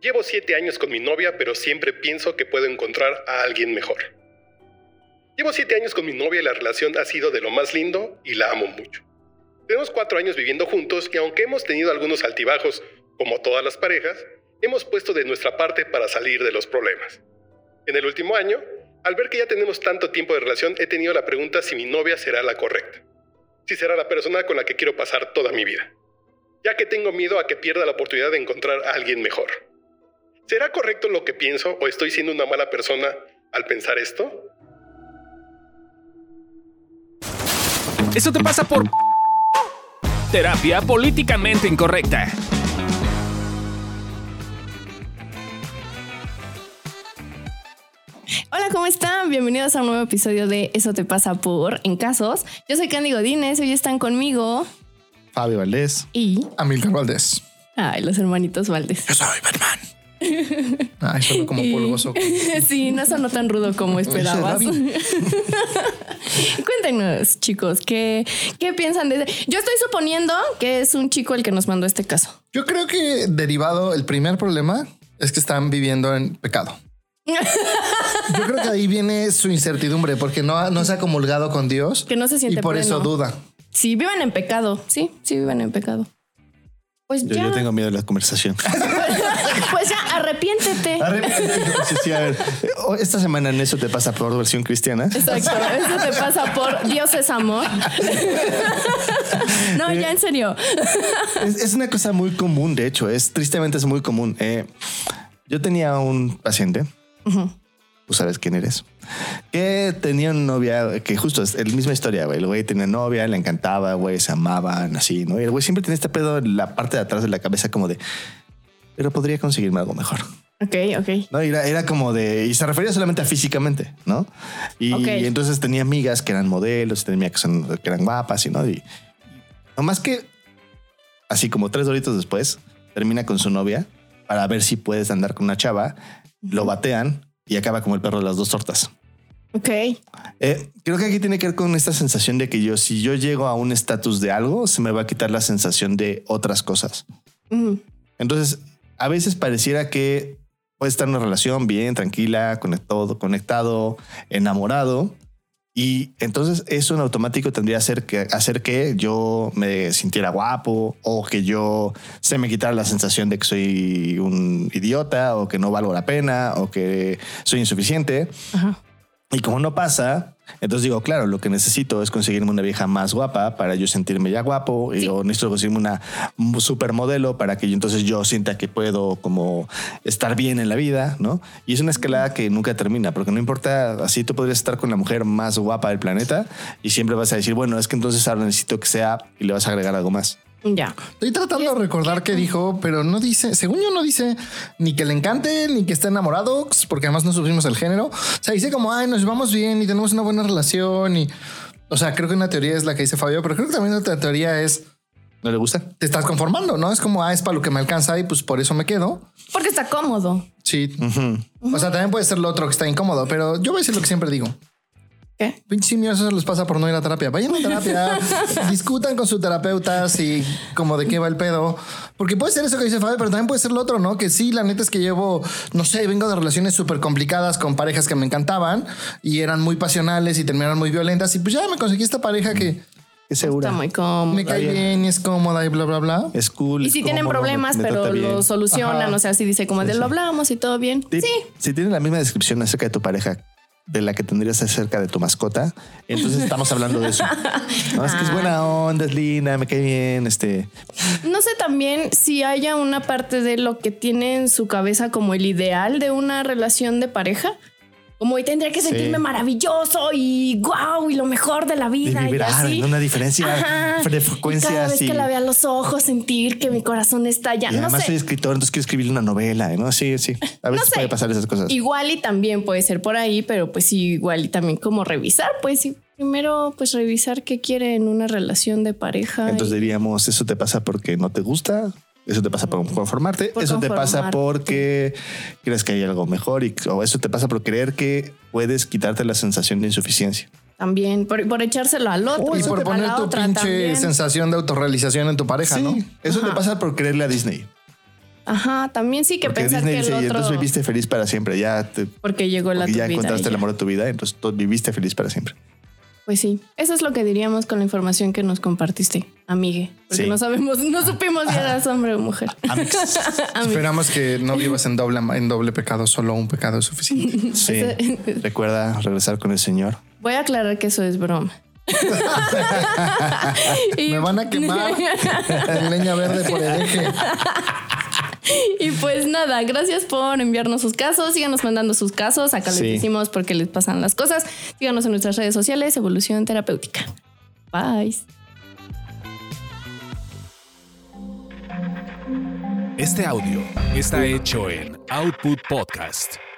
Llevo siete años con mi novia, pero siempre pienso que puedo encontrar a alguien mejor. Llevo siete años con mi novia y la relación ha sido de lo más lindo y la amo mucho. Tenemos cuatro años viviendo juntos y aunque hemos tenido algunos altibajos, como todas las parejas, hemos puesto de nuestra parte para salir de los problemas. En el último año, al ver que ya tenemos tanto tiempo de relación, he tenido la pregunta si mi novia será la correcta. Si será la persona con la que quiero pasar toda mi vida. Ya que tengo miedo a que pierda la oportunidad de encontrar a alguien mejor. ¿Será correcto lo que pienso o estoy siendo una mala persona al pensar esto? Eso te pasa por terapia políticamente incorrecta. Hola, ¿cómo están? Bienvenidos a un nuevo episodio de Eso te pasa por En Casos. Yo soy Candy Godínez, hoy están conmigo Fabio Valdés. y... Amilcar Valdés. Ay, los hermanitos Valdés. Yo soy Batman. Ay, solo como Y- polvoso. sí, no sonó tan rudo como esperabas. Cuéntenos, chicos, ¿qué, ¿qué piensan de... Yo estoy suponiendo que es un chico el que nos mandó este caso. Yo creo que derivado, el primer problema es que están viviendo en pecado. Yo creo que ahí viene su incertidumbre porque no, no se ha comulgado con Dios Que no se siente y por eso duda. Sí, viven en pecado. Sí, sí viven en pecado. Pues Yo, ya. yo tengo miedo de la conversación. Pues ya, arrepiéntete. Sí, sí, a ver, oh, esta semana en eso te pasa por versión cristiana. Exacto, eso te pasa por Dios es amor. No, ya en serio. Es, es una cosa muy común, de hecho, es tristemente es muy común. Eh, yo tenía un paciente, tú sabes quién eres, que tenía una novia que justo es la misma historia, güey. El güey tenía novia, le encantaba, güey, se amaban, así, ¿no? Y el güey siempre tenía este pedo en la parte de atrás de la cabeza como de, pero podría conseguirme algo mejor. Ok, ok. No, era, era como de. Y se refería solamente a físicamente, ¿no? Y, entonces tenía amigas que eran modelos, tenía que, son- que eran guapas, y no. Y nomás que, así como tres doritos después, termina con su novia para ver si puedes andar con una chava, lo batean y acaba como el perro de las dos tortas. Ok. Eh, creo que aquí tiene que ver con esta sensación de que yo, si yo llego a un estatus de algo, se me va a quitar la sensación de otras cosas. Mm, Entonces, a veces pareciera que puede estar en una relación bien, tranquila, conectado, conectado, enamorado. Y entonces eso en automático tendría que hacer que, hacer que yo me sintiera guapo o que yo se me quitara la sensación de que soy un idiota o que no valgo la pena o que soy insuficiente. Ajá. Y como no pasa, entonces digo, claro, lo que necesito es conseguirme una vieja más guapa para yo sentirme ya guapo y o necesito conseguirme una supermodelo para que yo entonces yo sienta que puedo como estar bien en la vida, ¿no? Y es una escalada que nunca termina, porque no importa, así tú podrías estar con la mujer más guapa del planeta y siempre vas a decir, bueno, es que entonces ahora necesito que sea y le vas a agregar algo más. Ya. Estoy tratando de recordar qué dijo, pero no dice, según yo no dice ni que le encante, ni que esté enamorado, porque además no sufrimos el género. O sea, dice como, ay, nos llevamos bien y tenemos una buena relación y, o sea, creo que una teoría es la que dice Fabio, pero creo que también otra teoría es, ¿No le gusta? te estás conformando, ¿no? Es como, ah, es para lo que me alcanza y pues por eso me quedo. Porque está cómodo. Sí. O sea, también puede ser lo otro que está incómodo, pero yo voy a decir lo que siempre digo. ¿Qué? Pinche simio, eso se les pasa por no ir a terapia. Vayan a terapia, discutan con su terapeuta si como de qué va el pedo. Porque puede ser eso que dice Fabio, pero también puede ser lo otro, ¿no? Que sí, la neta es que llevo, no sé, vengo de relaciones súper complicadas con parejas que me encantaban y eran muy pasionales y terminaron muy violentas. Y pues ya me conseguí esta pareja que Es segura. Está muy cómodo. me cae bien y es cómoda y bla, bla, bla. Es cool. Y si tienen cómodo, problemas, me- me pero bien. lo solucionan, Ajá. o sea, si dice como de lo hablamos y todo bien. Sí. Sí. Si tienen la misma descripción acerca de tu pareja de la que tendrías acerca de tu mascota, entonces estamos hablando de eso. No, es que es buena onda, es linda, me cae bien, este. No sé también si haya una parte de lo que tiene en su cabeza como el ideal de una relación de pareja. Como y tendría que sentirme maravilloso y guau y lo mejor de la vida y vibrar así. una diferencia Ajá. de Y frecuencia cada vez que la vea a los ojos, sentir que mi corazón está ya. Y No además sé. soy escritor, entonces quiero escribir una novela, ¿no? Sí, sí. A veces sé. puede pasar esas cosas. Igual y también puede ser por ahí, pero pues sí, igual y también como revisar, pues sí. Primero, pues revisar qué quiere en una relación de pareja. Entonces y- diríamos, eso te pasa porque no te gusta, eso te pasa por conformarte, Por eso te pasa porque crees que hay algo mejor y o eso te pasa por creer que puedes quitarte la sensación de insuficiencia. También, por, por echárselo al otro. Y por poner tu pinche también. sensación de autorrealización en tu pareja, Sí, ¿no? eso te pasa por creerle a Disney. Ajá, también sí que Porque pensar Disney que el dice, y otro... entonces viviste feliz para siempre. Ya, te, Porque llegó la porque tu ya vida encontraste el amor de tu vida, entonces tú viviste feliz para siempre. Pues sí, eso es lo que diríamos con la información que nos compartiste, amigue. Porque Sí. no sabemos, no supimos si eras hombre o mujer. Esperamos que no vivas en doble, en doble pecado, solo un pecado es suficiente. Sí. Recuerda regresar con el Señor. Voy a aclarar que eso es broma. Me van a quemar en leña verde por el eje. Y pues nada, gracias por enviarnos sus casos. Síganos mandando sus casos. Acá Sí. les decimos por qué les pasan las cosas. Síganos en nuestras redes sociales, Evolución Terapéutica. Bye. Este audio está hecho en Output Podcast.